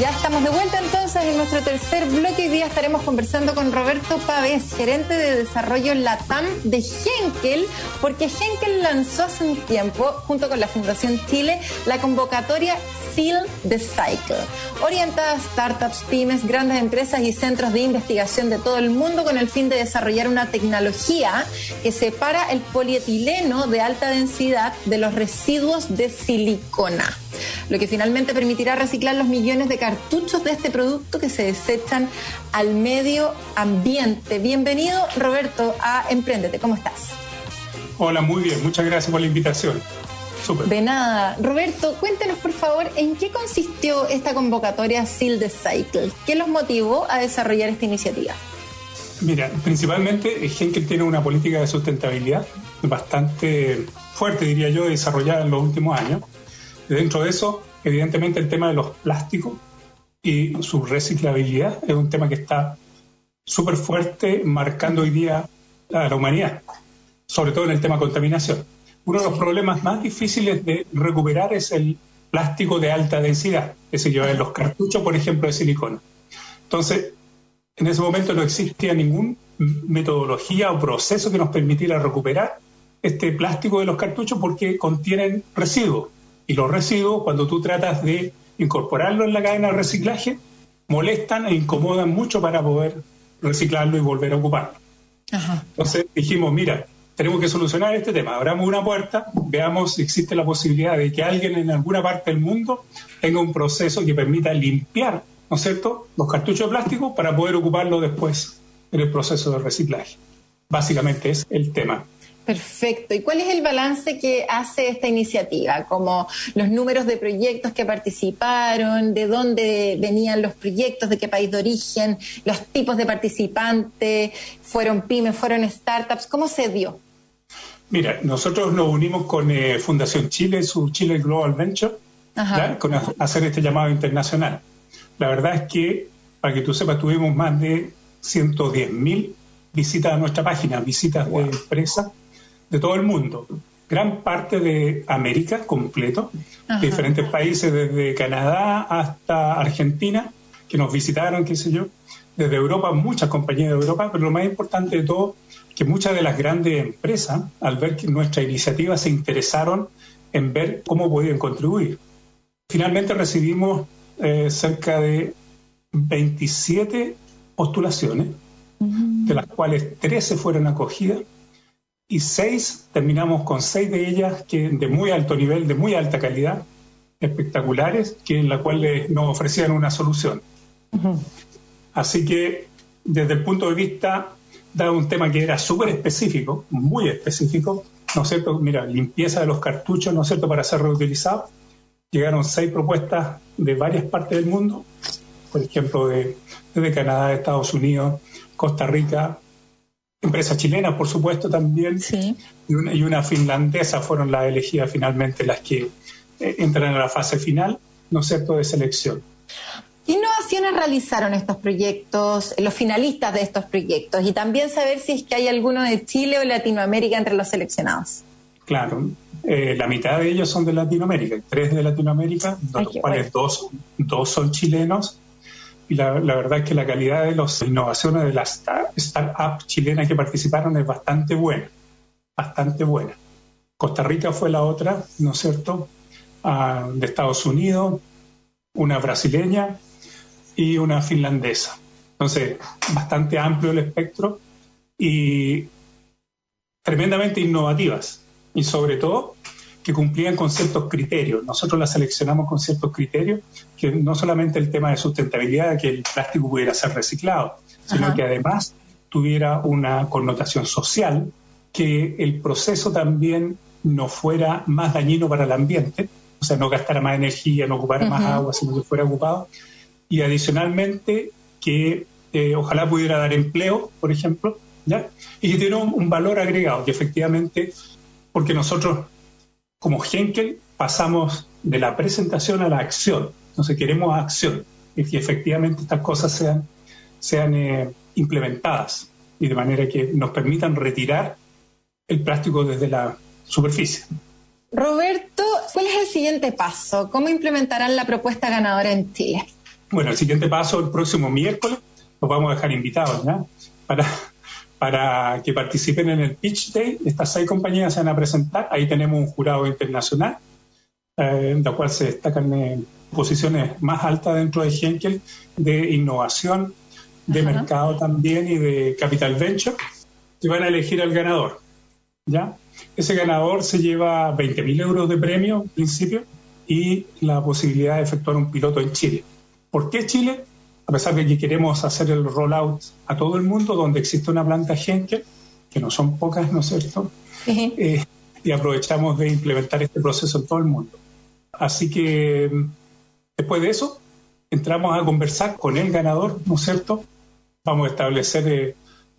Ya estamos de vuelta entonces en nuestro tercer bloque. Hoy día estaremos conversando con Roberto Pavés, gerente de desarrollo LATAM de Henkel, porque Henkel lanzó hace un tiempo, junto con la Fundación Chile, la convocatoria Seal the Cycle, orientada a startups, pymes, grandes empresas y centros de investigación de todo el mundo con el fin de desarrollar una tecnología que separa el polietileno de alta densidad de los residuos de silicona lo que finalmente permitirá reciclar los millones de cartuchos de este producto que se desechan al medio ambiente. Bienvenido, Roberto, a Emprendete. ¿Cómo estás? Hola, muy bien. Muchas gracias por la invitación. De nada. Roberto, cuéntenos por favor en qué consistió esta convocatoria Seal the Cycle. ¿Qué los motivó a desarrollar esta iniciativa? Mira, principalmente Henkel tiene una política de sustentabilidad bastante fuerte, diría yo, desarrollada en los últimos años. Dentro de eso, evidentemente, el tema de los plásticos y su reciclabilidad es un tema que está súper fuerte, marcando hoy día a la humanidad, sobre todo en el tema contaminación. Uno de los problemas más difíciles de recuperar es el plástico de alta densidad, es decir, en los cartuchos, por ejemplo, de silicona. Entonces, en ese momento no existía ninguna metodología o proceso que nos permitiera recuperar este plástico de los cartuchos porque contienen residuos. Y los residuos, cuando tú tratas de incorporarlo en la cadena de reciclaje, molestan e incomodan mucho para poder reciclarlo y volver a ocuparlo. Entonces dijimos, mira, tenemos que solucionar este tema. Abramos una puerta, veamos si existe la posibilidad de que alguien en alguna parte del mundo tenga un proceso que permita limpiar, ¿no es cierto?, los cartuchos de plástico para poder ocuparlo después en el proceso de reciclaje. Básicamente es el tema. Perfecto. ¿Y cuál es el balance que hace esta iniciativa? Como los números de proyectos que participaron, de dónde venían los proyectos, de qué país de origen, los tipos de participantes, fueron pymes, fueron startups, ¿cómo se dio? Mira, nosotros nos unimos con eh, Fundación Chile, su Chile Global Venture, ¿ya? con a- hacer este llamado internacional. La verdad es que, para que tú sepas, tuvimos más de 110.000 visitas a nuestra página, visitas de empresas de todo el mundo. Gran parte de América completo, Ajá. de diferentes países, desde Canadá hasta Argentina, que nos visitaron, qué sé yo. Desde Europa, muchas compañías de Europa, pero lo más importante de todo, que muchas de las grandes empresas, al ver que nuestra iniciativa, se interesaron en ver cómo podían contribuir. Finalmente recibimos eh, cerca de 27 postulaciones, de las cuales 13 fueron acogidas y seis, terminamos con seis de ellas que de muy alto nivel, de muy alta calidad, espectaculares, que en la cual nos ofrecían una solución. Así que desde el punto de vista, dado un tema que era súper específico, muy específico, ¿no es cierto? Mira, limpieza de los cartuchos, ¿no es cierto?, para ser reutilizados. Llegaron seis propuestas de varias partes del mundo, por ejemplo, de, desde Canadá, Estados Unidos, Costa Rica, empresas chilenas, por supuesto, también, Sí. y, una, y una finlandesa fueron las elegidas finalmente las que eh, entran a la fase final, ¿no es cierto?, de selección. ¿Qué innovaciones realizaron estos proyectos, los finalistas de estos proyectos? Y también saber si es que hay alguno de Chile o Latinoamérica entre los seleccionados. Claro, eh, la mitad de ellos son de Latinoamérica, tres de Latinoamérica, de los cuales dos, dos son chilenos. Y la, verdad es que la calidad de las innovaciones de las sta- startups chilenas que participaron es bastante buena, bastante buena. Costa Rica fue la otra, ¿no es cierto? Ah, de Estados Unidos, una brasileña y una finlandesa. Entonces, bastante amplio el espectro y tremendamente innovativas y sobre todo que cumplían con ciertos criterios. Nosotros las seleccionamos con ciertos criterios, que no solamente el tema de sustentabilidad, que el plástico pudiera ser reciclado, sino Ajá. que además tuviera una connotación social, que el proceso también no fuera más dañino para el ambiente, o sea, no gastara más energía, no ocupara más agua, sino que fuera ocupado, y adicionalmente que eh, ojalá pudiera dar empleo, por ejemplo, ¿ya? y que tiene un, un valor agregado, que efectivamente, porque nosotros como Henkel pasamos de la presentación a la acción, entonces queremos acción, y que efectivamente estas cosas sean, sean eh, implementadas y de manera que nos permitan retirar el plástico desde la superficie. Roberto, ¿cuál es el siguiente paso? ¿Cómo implementarán la propuesta ganadora en Chile? Bueno, el siguiente paso, el próximo miércoles, los vamos a dejar invitados ¿ya? para, para que participen en el Pitch Day. Estas seis compañías se van a presentar. Ahí tenemos un jurado internacional, eh, en la cual se destacan eh, posiciones más altas dentro de Henkel de innovación, de Ajá. mercado también y de capital venture. Y van a elegir al ganador. ¿ya? Ese ganador se lleva 20.000 euros de premio en principio y la posibilidad de efectuar un piloto en Chile. ¿Por qué Chile? A pesar de que queremos hacer el rollout a todo el mundo, donde existe una planta Henkel, que no son pocas, ¿no es cierto? Sí. Eh, y aprovechamos de implementar este proceso en todo el mundo. Así que después de eso, entramos a conversar con el ganador, ¿no es cierto? Vamos a establecer eh,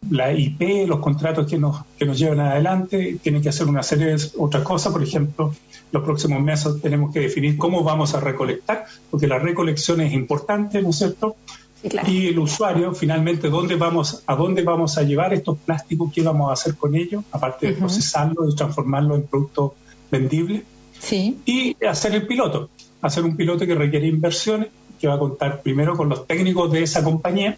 la IP, los contratos que nos, que nos llevan adelante, tienen que hacer una serie de otras cosas, por ejemplo, los próximos meses tenemos que definir cómo vamos a recolectar, porque la recolección es importante, ¿no es cierto? Sí, claro. Y el usuario, finalmente, ¿dónde vamos, ¿a dónde vamos a llevar estos plásticos? ¿Qué vamos a hacer con ellos? Aparte de Ujú. procesarlos y transformarlos en productos vendibles. Sí. Y hacer el piloto. Hacer un piloto que requiere inversiones, que va a contar primero con los técnicos de esa compañía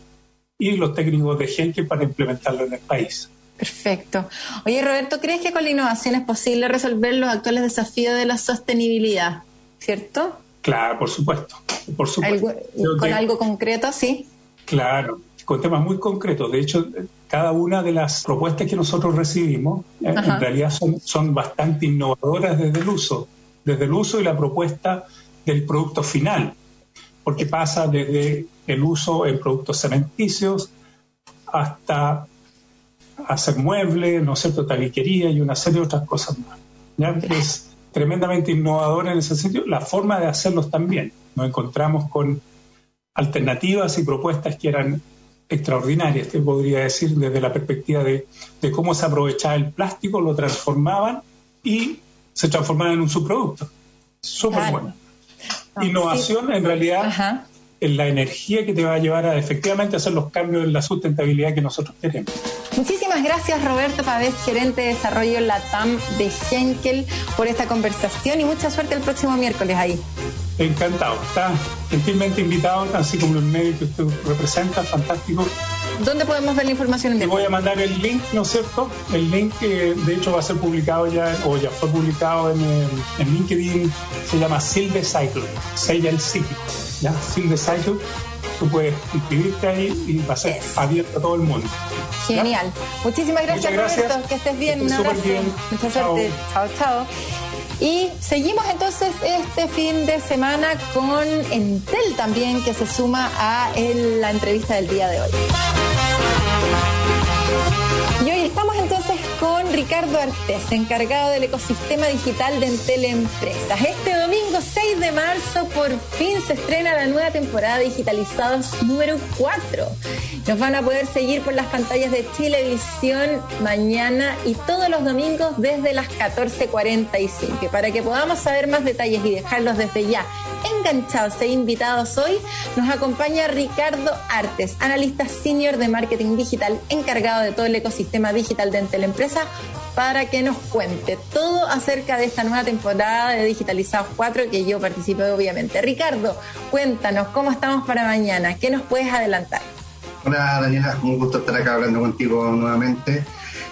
y los técnicos de Henkel para implementarlo en el país. Perfecto. Oye, Roberto, ¿crees que con la innovación es posible resolver los actuales desafíos de la sostenibilidad? ¿Cierto? Claro, por supuesto. Por supuesto. Algo- con algo concreto, sí. Claro, con temas muy concretos. De hecho, cada una de las propuestas que nosotros recibimos eh, en realidad son, son bastante innovadoras desde el uso, desde el uso y la propuesta del producto final, porque pasa desde el uso en productos cementicios hasta hacer muebles, ¿no es cierto?, tabiquería y una serie de otras cosas más. ¿ya? Es tremendamente innovadora en ese sentido. La forma de hacerlos también. Nos encontramos con alternativas y propuestas que eran extraordinarias, te podría decir, desde la perspectiva de, de cómo se aprovechaba el plástico, lo transformaban y se transformaban en un subproducto. Súper Claro. bueno. No, Innovación, en realidad, Ajá. En la energía que te va a llevar a efectivamente hacer los cambios en la sustentabilidad que nosotros queremos. Muchísimas gracias Roberto Pavés, gerente de desarrollo LATAM de Henkel, por esta conversación y mucha suerte el próximo miércoles ahí. Encantado. Está gentilmente invitado, así como el medio que usted representa, fantástico. ¿Dónde podemos ver la información Te voy a mandar el link, ¿no es cierto? El link que de hecho va a ser publicado ya, o ya fue publicado en, en LinkedIn, se llama Silver Cycle, sella el ciclo, ¿ya? Silver Cycle. tú puedes inscribirte ahí y va a ser abierto a todo el mundo. Genial. Muchísimas gracias, gracias. Roberto. Que estés bien. Un abrazo. bien. Mucha suerte. Chao, chao. Y seguimos entonces este fin de semana con Entel también, que se suma a el- la entrevista del día de hoy. Y hoy estamos entonces con Ricardo Artés, encargado del ecosistema digital de Entel Empresas. Este domingo 6 de marzo por fin se estrena la nueva temporada Digitalizados número 4. Nos van a poder seguir por las pantallas de Chilevisión mañana y todos los domingos desde las 14.45. Y para que podamos saber más detalles y dejarlos desde ya enganchados e invitados hoy, nos acompaña Ricardo Artes, analista senior de marketing digital, encargado de todo el ecosistema digital de Entel Empresa, para que nos cuente todo acerca de esta nueva temporada de Digitalizados 4 que yo participé obviamente. Ricardo, cuéntanos cómo estamos para mañana, ¿qué nos puedes adelantar? Hola Daniela, un gusto estar acá hablando contigo nuevamente.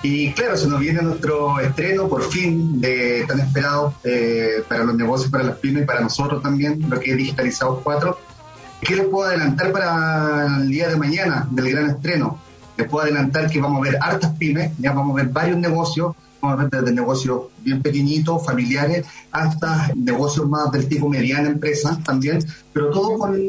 Y claro, se nos viene nuestro estreno por fin de tan esperado eh, para los negocios, para las pymes y para nosotros también, lo que es Digitalizados 4. ¿Qué les puedo adelantar para el día de mañana del gran estreno? Les puedo adelantar que vamos a ver hartas pymes, ya vamos a ver varios negocios, vamos a ver desde negocios bien pequeñitos, familiares, hasta negocios más del tipo mediana empresa también, pero todo con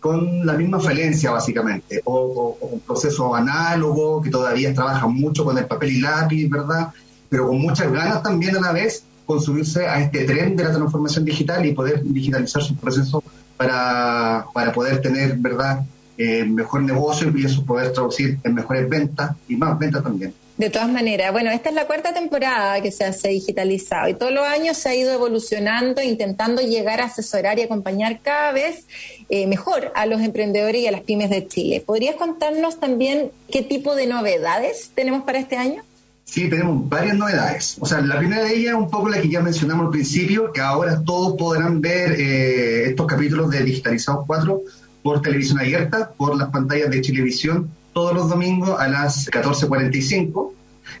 con la misma falencia básicamente, o, o- o un proceso análogo que todavía trabaja mucho con el papel y lápiz, ¿verdad? Pero con muchas ganas también a la vez consumirse a este tren de la transformación digital y poder digitalizar sus procesos para, para poder tener, ¿verdad? Eh, mejor negocio y eso poder traducir en mejores ventas y más ventas también. De todas maneras, bueno, esta es la cuarta temporada que se hace digitalizado y todos los años se ha ido evolucionando, intentando llegar a asesorar y acompañar cada vez eh, mejor a los emprendedores y a las pymes de Chile. ¿Podrías contarnos también qué tipo de novedades tenemos para este año? Sí, tenemos varias novedades. O sea, la primera de ellas, un poco la que ya mencionamos al principio, que ahora todos podrán ver eh, estos capítulos de Digitalizados 4 por televisión abierta, por las pantallas de Chilevisión, todos los domingos a las 14.45.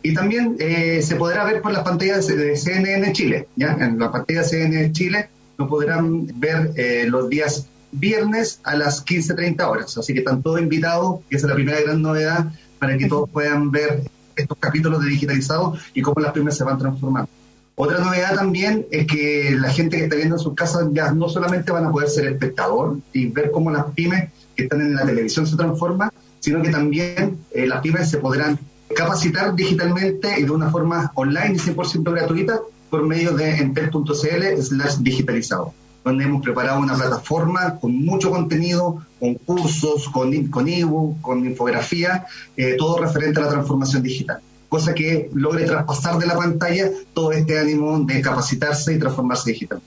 Y también eh, se podrá ver por las pantallas de CNN Chile. ¿ya? En la pantalla CNN Chile lo podrán ver eh, los días viernes a las 15.30 horas. Así que están todos invitados, que esa es la primera gran novedad, para que todos puedan ver estos capítulos de digitalizados y cómo las pymes se van transformando. Otra novedad también es que la gente que está viendo en sus casas ya no solamente van a poder ser espectador y ver cómo las pymes que están en la televisión se transforman, sino que también eh, las pymes se podrán capacitar digitalmente y de una forma online y 100% gratuita por medio de entel.cl slash digitalizado, donde hemos preparado una plataforma con mucho contenido, con cursos, con, con ebook, con infografía, eh, todo referente a la transformación digital. Cosa que logre traspasar de la pantalla todo este ánimo de capacitarse y transformarse digital.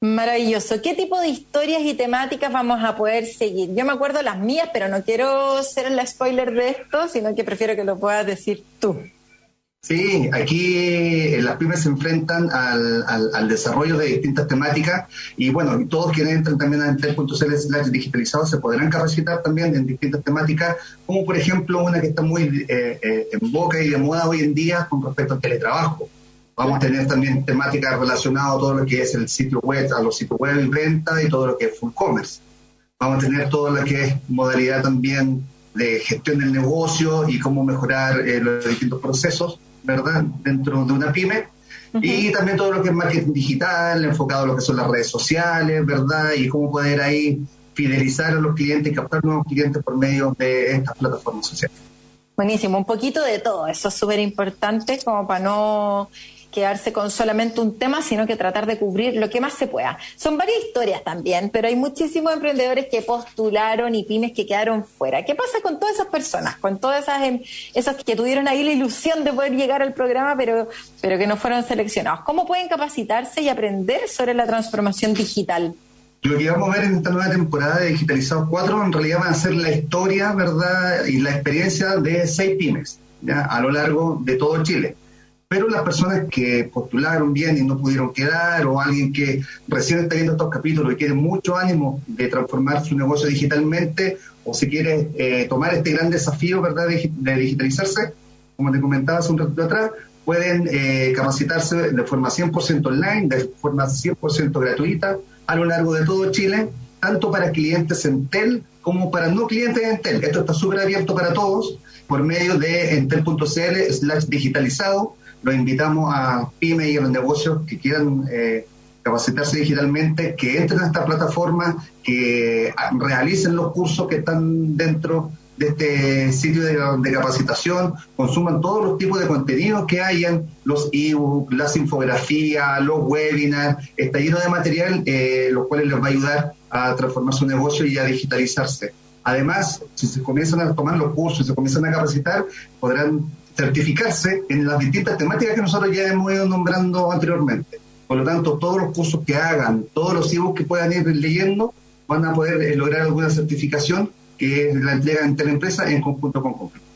Maravilloso. ¿Qué tipo de historias y temáticas vamos a poder seguir? Yo me acuerdo las mías, pero no quiero ser la spoiler de esto, sino que prefiero que lo puedas decir tú. Sí, aquí eh, las pymes se enfrentan al, desarrollo de distintas temáticas y bueno, todos quienes entran también a entel.cl slash digitalizado se podrán capacitar también en distintas temáticas, como por ejemplo una que está muy eh, eh, en boca y de moda hoy en día con respecto al teletrabajo. Vamos a tener también temáticas relacionadas a todo lo que es el sitio web, a los sitios web y venta y todo lo que es full commerce. Vamos a tener todo lo que es modalidad también de gestión del negocio y cómo mejorar eh, los distintos procesos, ¿verdad? Dentro de una pyme. Y también todo lo que es marketing digital, enfocado a lo que son las redes sociales, ¿verdad? Y cómo poder ahí fidelizar a los clientes y captar nuevos clientes por medio de estas plataformas sociales. Buenísimo, un poquito de todo, eso es súper importante como para no quedarse con solamente un tema, sino que tratar de cubrir lo que más se pueda. Son varias historias también, pero hay muchísimos emprendedores que postularon y pymes que quedaron fuera. ¿Qué pasa con todas esas personas, con todas esas em- esos que tuvieron ahí la ilusión de poder llegar al programa, pero, pero que no fueron seleccionados? ¿Cómo pueden capacitarse y aprender sobre la transformación digital? Lo que vamos a ver en esta nueva temporada de Digitalizados 4 en realidad va a ser la historia, ¿verdad? Y la experiencia de seis pymes, ¿ya? A lo largo de todo Chile. Pero las personas que postularon bien y no pudieron quedar, o alguien que recién está viendo estos capítulos y quiere mucho ánimo de transformar su negocio digitalmente, o si quiere eh, tomar este gran desafío, ¿verdad?, de, digitalizarse, como te comentaba hace un ratito atrás, pueden eh, capacitarse de forma 100% online, de forma 100% gratuita, a lo largo de todo Chile tanto para clientes Entel como para no clientes Entel. Esto está súper abierto para todos por medio de entel.cl slash digitalizado. Los invitamos a pymes y a los negocios que quieran eh, capacitarse digitalmente, que entren a esta plataforma, que realicen los cursos que están dentro de este sitio de, capacitación, consuman todos los tipos de contenidos que hayan, los ebooks, las infografías, los webinars, está lleno de material, eh, los cuales les va a ayudar a transformar su negocio y a digitalizarse. Además, si se comienzan a tomar los cursos, y se comienzan a capacitar, podrán certificarse en las distintas temáticas que nosotros ya hemos ido nombrando anteriormente. Por lo tanto, todos los cursos que hagan, todos los ebooks que puedan ir leyendo, van a poder eh, lograr alguna certificación que la entrega en Teleempresa en conjunto con Confluent.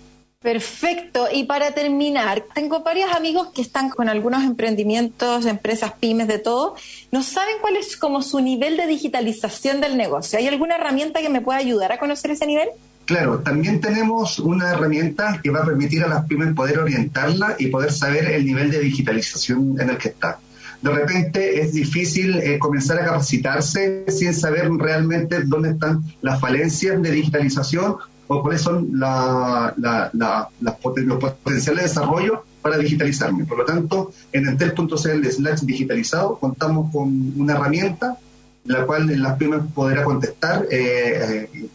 Perfecto. Y para terminar, tengo varios amigos que están con algunos emprendimientos, empresas, pymes, de todo. No saben cuál es como su nivel de digitalización del negocio. ¿Hay alguna herramienta que me pueda ayudar a conocer ese nivel? Claro, también tenemos una herramienta que va a permitir a las pymes poder orientarla y poder saber el nivel de digitalización en el que está. De repente es difícil eh, comenzar a capacitarse sin saber realmente dónde están las falencias de digitalización o cuáles son la- la- la- los potenciales de desarrollo para digitalizarme. Por lo tanto, en entel.cl slash digitalizado contamos con una herramienta la cual las pymes podrá contestar, eh, eh,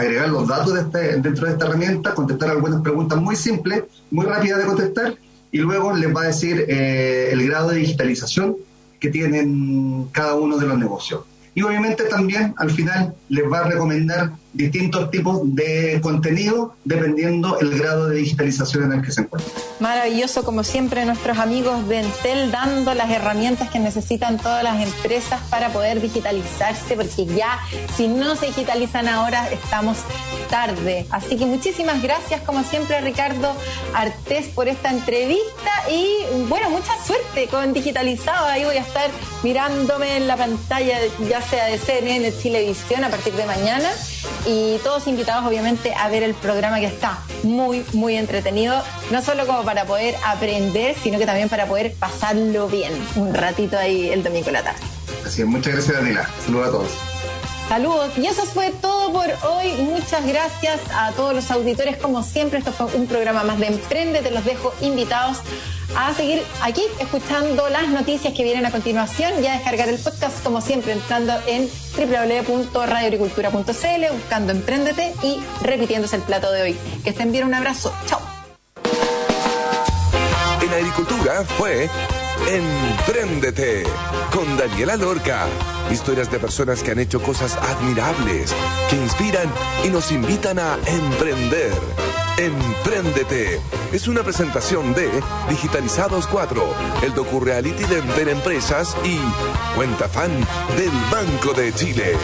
agregar los datos de este- dentro de esta herramienta, contestar algunas preguntas muy simples, muy rápidas de contestar, y luego les va a decir eh, el grado de digitalización que tienen cada uno de los negocios. Y obviamente también al final les va a recomendar distintos tipos de contenido dependiendo el grado de digitalización en el que se encuentren. Maravilloso, como siempre, nuestros amigos de Entel dando las herramientas que necesitan todas las empresas para poder digitalizarse, porque ya si no se digitalizan ahora estamos tarde. Así que muchísimas gracias, como siempre, Ricardo Artés, por esta entrevista y bueno, mucha suerte con Digitalizado. Ahí voy a estar mirándome en la pantalla, ya sea de CNN Televisión a partir de mañana y todos invitados obviamente a ver el programa que está muy, muy entretenido, no solo como para poder aprender, sino que también para poder pasarlo bien un ratito ahí el domingo en la tarde. Así es, muchas gracias Daniela. Saludos a todos. Saludos. Y eso fue todo por hoy. Muchas gracias a todos los auditores. Como siempre, esto fue un programa más de Emprende. Te los dejo invitados a seguir aquí escuchando las noticias que vienen a continuación y a descargar el podcast, como siempre, entrando en www.radioagricultura.cl, buscando Emprendete y repitiéndose el plato de hoy. Que estén bien. Un abrazo. Chao. En agricultura fue Empréndete con Daniela Lorca. Historias de personas que han hecho cosas admirables, que inspiran y nos invitan a emprender. Empréndete es una presentación de Digitalizados 4, el docu-reality de Enter Empresas y Cuenta Fan del Banco de Chile.